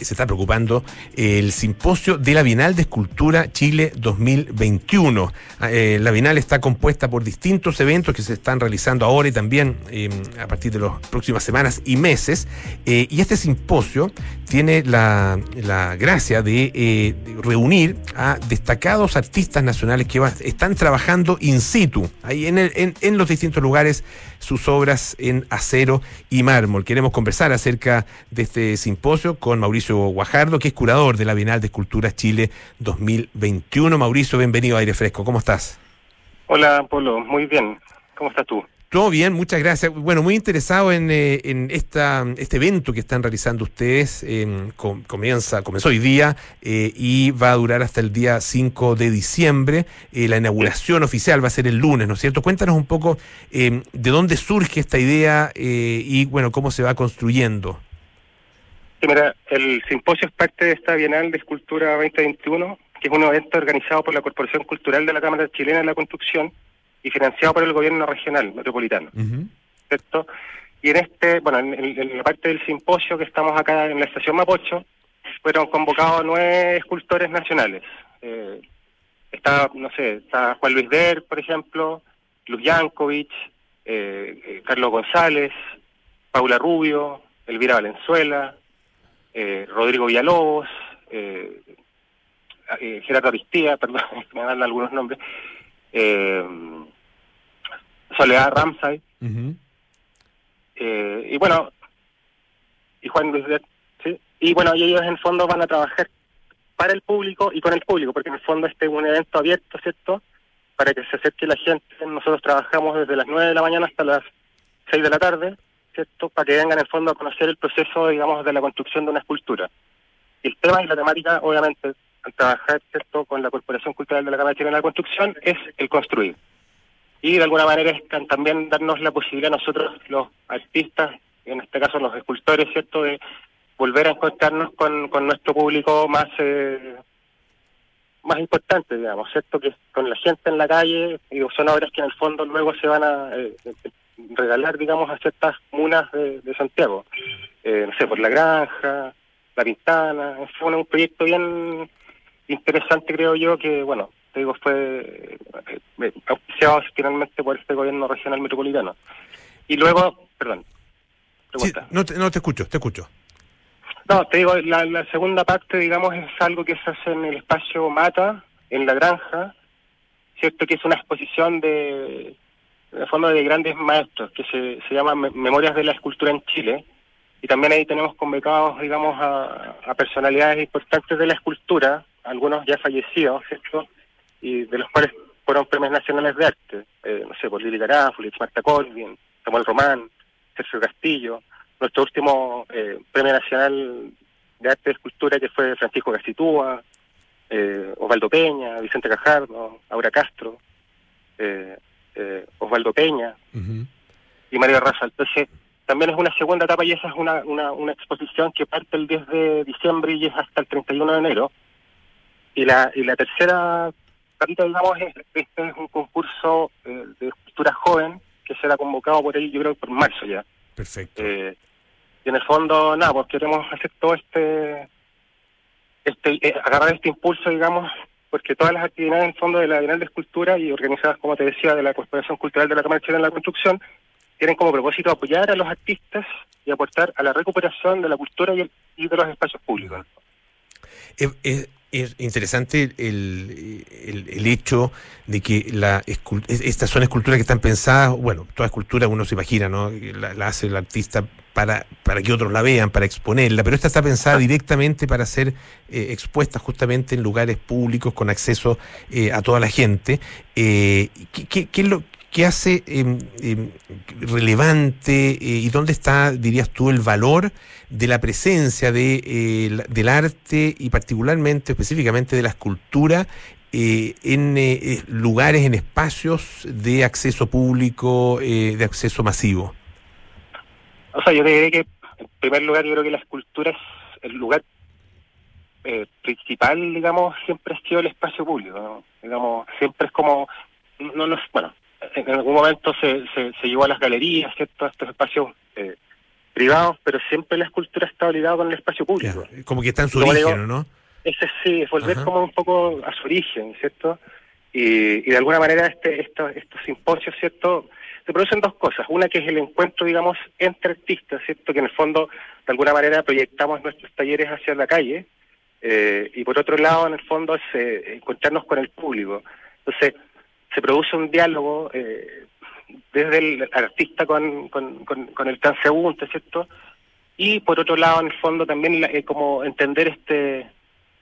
se está preocupando el simposio de la Bienal de Escultura Chile 2021. Ah, eh, la Bienal está compuesta por distintos eventos que se están realizando ahora y también eh, a partir de las próximas semanas y meses. Eh, y este simposio tiene la, la gracia de, eh, reunir a destacados artistas nacionales que están trabajando in situ, ahí en- en los distintos lugares, sus obras en acero y mármol. Queremos conversar acerca de este simposio con Mauricio Guajardo, que es curador de la Bienal de Esculturas Chile 2021. Mauricio, bienvenido a Aire Fresco. ¿Cómo estás? Hola, Polo. Muy bien. ¿Cómo estás tú? Todo bien, muchas gracias. Bueno, muy interesado en, eh, en esta, este evento que están realizando ustedes. eh, com- comienza, comenzó hoy día eh, y va a durar hasta el día 5 de diciembre. Eh, la inauguración oficial va a ser el lunes, ¿no es cierto? Cuéntanos un poco eh, de dónde surge esta idea eh, y, bueno, cómo se va construyendo. Sí, mira, el simposio es parte de esta Bienal de Escultura 2021, que es un evento organizado por la Corporación Cultural de la Cámara Chilena de la Construcción y financiado por el gobierno regional metropolitano, ¿cierto? Y en este, bueno, en, la parte del simposio que estamos acá en la estación Mapocho, fueron convocados nueve escultores nacionales. Eh, está, no sé, está Juan Luis Der, por ejemplo, Luz Yankovic, eh, eh, Carlos González, Paula Rubio, Elvira Valenzuela, eh, Rodrigo Villalobos, eh, Gerardo Aristía, <laughs> perdón, me dan algunos nombres, eh, Soledad Ramsay, eh, y bueno, y Juan Luis de- ¿sí? y bueno, y ellos en el fondo van a trabajar para el público y con el público, porque en el fondo este es un evento abierto, ¿cierto? Para que se acerque la gente, nosotros trabajamos desde las 9 de la mañana hasta las 6 de la tarde, ¿cierto? Para que vengan en el fondo a conocer el proceso, digamos, de la construcción de una escultura. Y el tema y la temática, obviamente, trabajar, ¿cierto?, con la Corporación Cultural de la Cámara Chilena de la Construcción, es el construir. Y de alguna manera es también darnos la posibilidad nosotros, los artistas, en este caso los escultores, ¿cierto?, de volver a encontrarnos con, con nuestro público más eh, más importante, digamos, ¿cierto? Que con la gente en la calle, y son obras que en el fondo luego se van a eh, regalar, digamos, a ciertas comunas de, Santiago. Eh, no sé, por La Granja, La Pintana, un, un proyecto bien interesante, creo yo, que, bueno, te digo, fue eh, eh, auspiciado finalmente por este gobierno regional metropolitano. Y luego, perdón, Sí, no, te, no te escucho, te escucho. No, te digo, la, la segunda parte, digamos, es algo que se hace en el espacio Mata, en la granja, ¿cierto? Que es una exposición de, el fondo, de grandes maestros, que se, se llama Me- Memorias de la Escultura en Chile. Y también ahí tenemos convocados, digamos, a, a personalidades importantes de la escultura, algunos ya fallecidos, ¿cierto? Y de los cuales fueron premios nacionales de arte. Eh, no sé, por Lili Garáfulich, Marta Colvin, Samuel Román, Sergio Castillo. Nuestro último eh, premio nacional de arte de escultura que fue Francisco Gastitúa, eh, Osvaldo Peña, Vicente Cajardo, Aura Castro, eh, eh, Osvaldo Peña y Mario Raza. Entonces, también es una segunda etapa y esa es una, una, una exposición que parte el 10 de diciembre y es hasta el 31 de enero. Y la, y la tercera patita, digamos, es, este es un concurso eh, de escultura joven que será convocado por ahí, yo creo, por marzo ya. Perfecto. Eh, y en el fondo, nada, pues queremos hacer todo este, este eh, agarrar este impulso, digamos, porque todas las actividades en el fondo de la Bienal de Escultura y organizadas, como te decía, de la Corporación Cultural de la Cámara Chilena en la Construcción, tienen como propósito apoyar a los artistas y aportar a la recuperación de la cultura y, el- y de los espacios públicos. Es interesante el, el- hecho de que la estas son esculturas que están pensadas, bueno, toda escultura uno se imagina, ¿no? La, la hace el artista para, para que otros la vean, para exponerla, pero esta está pensada directamente para ser eh, expuesta justamente en lugares públicos con acceso eh, a toda la gente. Eh, ¿qué, qué- qué es lo que hace eh, eh, relevante eh, y dónde está, dirías tú, el valor de la presencia de, eh, del arte y particularmente, específicamente de la escultura eh, en lugares, en espacios de acceso público, de acceso masivo? O sea, yo diría que, en primer lugar, yo creo que la escultura es el lugar eh, principal, digamos, siempre ha sido el espacio público. Digamos, siempre es como, no, no, bueno, en algún momento se, se, se llevó a las galerías, ¿cierto? A estos espacios eh, privados, pero siempre la escultura está ligada con el espacio público. Como que está en su Como origen, digo, ¿no? Ese sí, es volver Ajá. como un poco a su origen, ¿cierto? Y, y de alguna manera este, esto- estos simposios, ¿cierto? Se producen dos cosas. Una que es el encuentro, digamos, entre artistas, ¿cierto? Que en el fondo, de alguna manera, proyectamos nuestros talleres hacia la calle. eh, y por otro lado, en el fondo, es eh, encontrarnos con el público. Entonces, se produce un diálogo eh, desde el artista con, con, con, con el transeúnte, ¿cierto? Y por otro lado, en el fondo, también la- eh, como entender este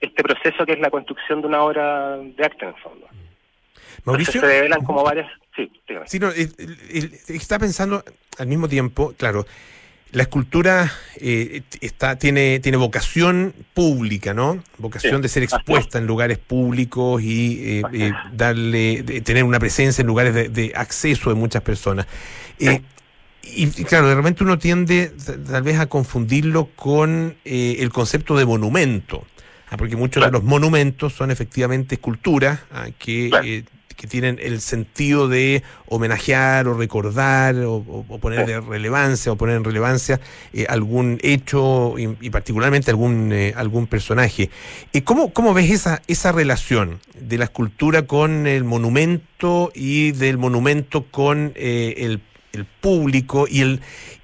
este proceso que es la construcción de una obra de arte, en el fondo. Mauricio. Entonces, se develan como varias... Sí, dígame. Sí, no, está pensando al mismo tiempo, claro, la escultura eh, está, tiene, tiene vocación pública, ¿no? Vocación Sí, de ser expuesta en lugares públicos y eh, eh, darle, de- tener una presencia en lugares de, de acceso de muchas personas. Eh, y, y claro, de repente uno tiende tal vez a confundirlo con eh, el concepto de monumento, ah, porque muchos de los monumentos son efectivamente esculturas ah, que, que tienen el sentido de homenajear o recordar o, o- o poner de relevancia o poner en relevancia eh, algún hecho y, y particularmente algún eh, algún personaje. Eh, ¿cómo, ¿Cómo ves esa, esa relación de la escultura con el monumento y del monumento con eh, el, el público y el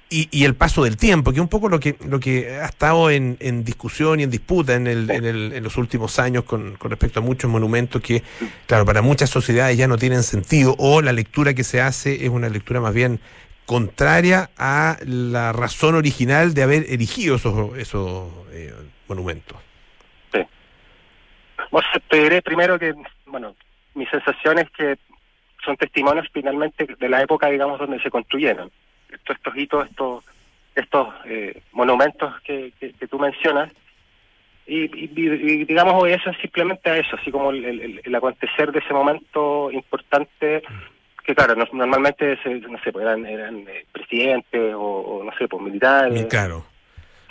y, y el paso del tiempo, que es un poco lo que lo que ha estado en, en discusión y en disputa en, el, en, el- en los últimos años con, con respecto a muchos monumentos que, claro, para muchas sociedades ya no tienen sentido, o la lectura que se hace es una lectura más bien contraria a la razón original de haber erigido esos, esos eh, monumentos. Bueno, te diré primero que, bueno, mi sensación es que son testimonios finalmente de la época, digamos, donde se construyeron. Estos, estos hitos, estos, estos eh, monumentos que, que, que tú mencionas, y, y- y, digamos obedecen simplemente a eso, así como el, el- el acontecer de ese momento importante, que claro, no- normalmente, se, no sé, pues eran, eran eh, presidentes o, o, no sé, pues militares. Claro.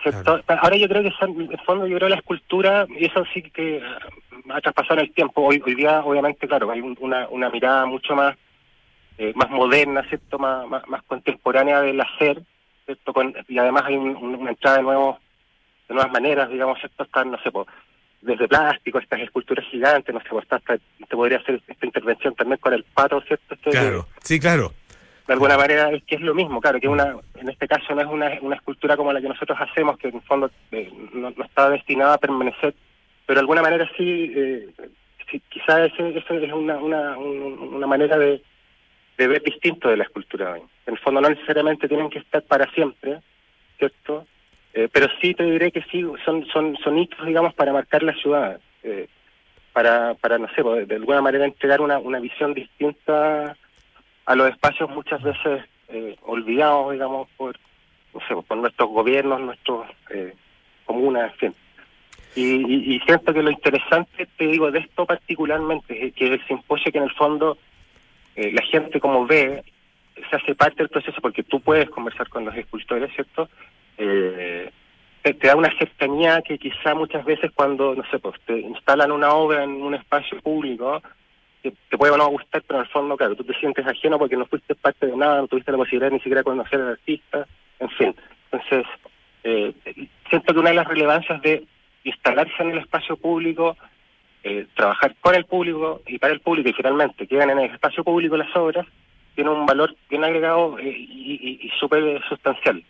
¿cierto? Ahora yo creo que son- en el fondo yo creo la escultura, y eso sí que ah, ha traspasado en el tiempo. Hoy, hoy día, obviamente, claro, hay un- una, una mirada mucho más eh, más moderna, ¿cierto? Más, más, más contemporánea del hacer, ¿cierto? Con- y además hay un- un- una entrada de nuevos de nuevas maneras, digamos, ¿cierto? Están, no sé, desde plástico, estas esculturas gigantes, no sé, po, está hasta- te podría hacer esta intervención también con el pato, ¿cierto? De- Claro, sí, claro. de alguna manera es que es lo mismo, claro, que una, en este caso no es una, una escultura como la que nosotros hacemos, que en el fondo eh, no, no está destinada a permanecer, pero de alguna manera sí, eh, sí quizás ese, es una, una, un- una manera de, de ver distinto de la escultura hoy. En el fondo no necesariamente tienen que estar para siempre, ¿cierto? Eh, pero sí te diré que sí, son, son, son hitos, digamos, para marcar la ciudad, eh, para, para, no sé, pues, de, alguna manera entregar una, una visión distinta a los espacios muchas veces eh, olvidados, digamos, por, no sé, por nuestros gobiernos, nuestros eh, comunas, en fin. Y, y, y siento que lo interesante, te digo, de esto particularmente, es que el simposio que en el fondo eh, la gente como ve, se hace parte del proceso porque tú puedes conversar con los escultores, ¿cierto? Eh, te, da una cercanía que quizá muchas veces cuando, no sé, pues te instalan una obra en un espacio público, que te puede o no gustar, pero en el fondo, claro, tú te sientes ajeno porque no fuiste parte de nada, no tuviste la posibilidad ni siquiera de conocer al artista, en fin. Entonces, eh, siento que una de las relevancias de instalarse en el espacio público, eh, trabajar con el público y para el público y finalmente quedan en el espacio público las obras, tiene un valor bien agregado eh, y, y- súper sustancial.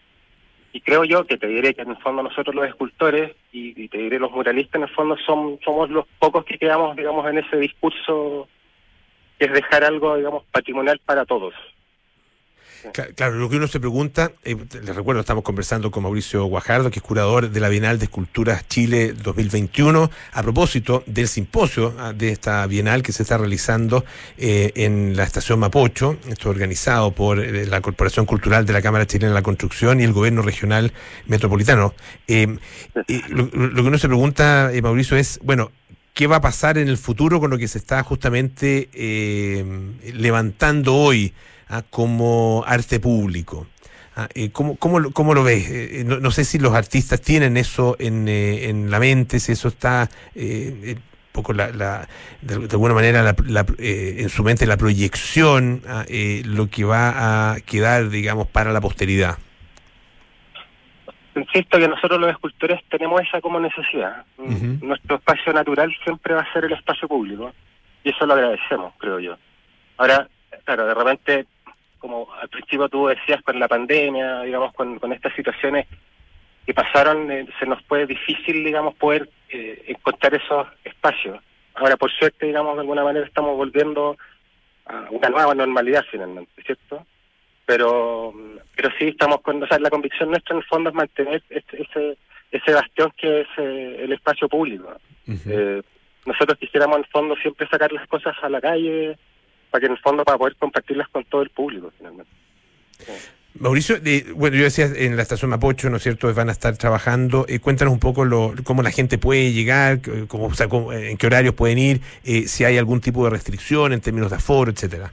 Y creo yo que te diré que en el fondo nosotros los escultores y, y te diré los muralistas en el fondo son, somos los pocos que quedamos, digamos, en ese discurso que es dejar algo, digamos, patrimonial para todos. Cla- Claro, lo que uno se pregunta, eh, les recuerdo, estamos conversando con Mauricio Guajardo, que es curador de la Bienal de Esculturas Chile 2021, a propósito del simposio ah, de esta Bienal que se está realizando eh, en la estación Mapocho, esto organizado por eh, la Corporación Cultural de la Cámara Chilena de la Construcción y el Gobierno Regional Metropolitano. Lo, lo que uno se pregunta, Mauricio, es, bueno, ¿qué va a pasar en el futuro con lo que se está justamente levantando hoy ah, como arte público? Ah, eh, ¿cómo, cómo, lo- cómo lo ves? Eh, no, no sé si los artistas tienen eso en, eh, en la mente, si eso está eh, eh, poco la, la- de, de alguna manera la- la, eh, en su mente la proyección, ah, eh, lo que va a quedar, digamos, para la posteridad. Insisto que nosotros los escultores tenemos esa como necesidad. Nuestro espacio natural siempre va a ser el espacio público y eso lo agradecemos, creo yo. Ahora, claro, de repente, como al principio tú decías con la pandemia, digamos, con, con estas situaciones que pasaron, eh, se nos fue difícil, digamos, poder eh, encontrar esos espacios. Ahora, por suerte, digamos, de alguna manera estamos volviendo a una nueva normalidad finalmente, ¿cierto? Pero pero sí estamos con, o sea, la convicción nuestra en el fondo es mantener este- ese ese bastión que es eh, el espacio público. Eh, nosotros quisiéramos en el fondo siempre sacar las cosas a la calle para que en el fondo para poder compartirlas con todo el público finalmente. Mauricio, eh, bueno, yo decía en la estación Mapocho, ¿no es cierto?, van a estar trabajando. Eh, cuéntanos un poco lo, cómo la gente puede llegar, c- cómo, o sea, cómo- en qué horarios pueden ir, eh, si hay algún tipo de restricción en términos de aforo, etcétera.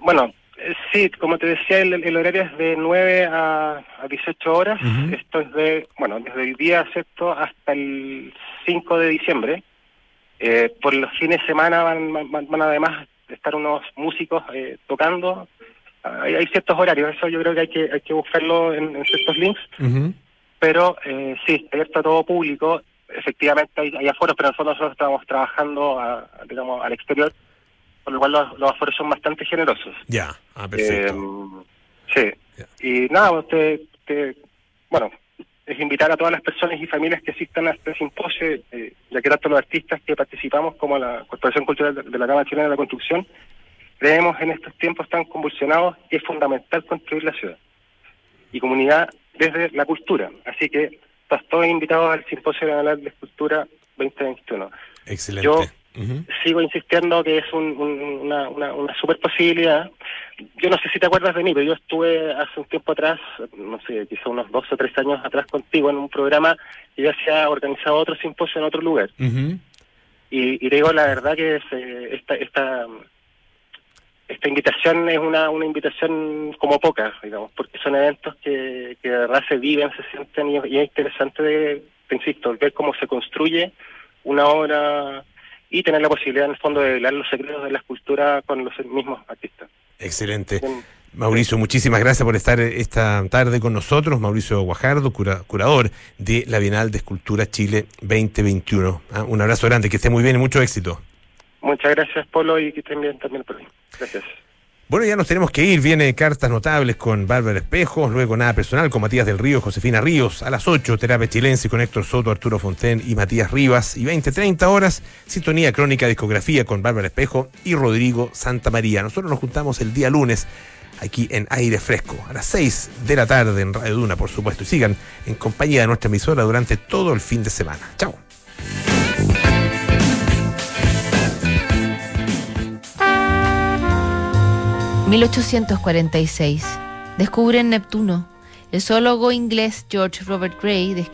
Bueno, eh, sí, como te decía, el, el horario es de 9 a, a 18 horas. Esto es de, bueno, desde el día, ¿cierto?, hasta el 5 de diciembre. Eh, por los fines de semana van, van, van además estar unos músicos eh, tocando. Hay, hay ciertos horarios, eso yo creo que hay que, hay que buscarlo en, en ciertos links. Pero eh, sí, abierto a todo público. Efectivamente hay, hay aforos, pero fondo nosotros estamos trabajando, a- a, digamos, al exterior, por lo cual los, los aforos son bastante generosos. Ya, ah, perfecto. Eh, sí. Y nada, pues, te, te- bueno, es invitar a todas las personas y familias que asistan a este simposio, eh, ya que tanto los artistas que participamos como la Corporación Cultural de, la Cámara Chilena de la Construcción, creemos en estos tiempos tan convulsionados que es fundamental construir la ciudad y comunidad desde la cultura. Así que estás todos invitados al Simposio Nacional de Escultura 2021. Excelente. Yo Sigo insistiendo que es un- un- una, una, una super posibilidad. Yo no sé si te acuerdas de mí, pero yo estuve hace un tiempo atrás, no sé, quizá unos dos o tres años atrás contigo en un programa y ya se ha organizado otro simposio en otro lugar. Ujú. Y, y te digo la verdad que es, eh, esta, esta, esta invitación es una, una invitación como pocas, digamos, porque son eventos que, que de verdad se viven, se sienten y, y es interesante, de, te insisto, ver cómo se construye una obra y tener la posibilidad en el fondo de velar los secretos de la escultura con los mismos artistas. Excelente. Mauricio, muchísimas gracias por estar esta tarde con nosotros. Mauricio Guajardo, cura- curador de la Bienal de Escultura Chile 2021. Ah, un abrazo grande, que esté muy bien y mucho éxito. Muchas gracias, Polo, y que estén bien también por ahí. Gracias. Bueno, ya nos tenemos que ir. Viene cartas notables con Bárbara Espejos, luego nada personal con Matías del Río, Josefina Ríos. A las 8, terapia chilense con Héctor Soto, Arturo Fonten y Matías Rivas. Y 20, 30 horas, sintonía crónica discografía con Bárbara Espejo y Rodrigo Santa María. Nosotros nos juntamos el día lunes aquí en Aire Fresco, a las 6 de la tarde en Radio Duna, por supuesto. Y sigan en compañía de nuestra emisora durante todo el fin de semana. Chao. ...1846... ...descubren Neptuno... ...el zoólogo inglés George Robert Gray...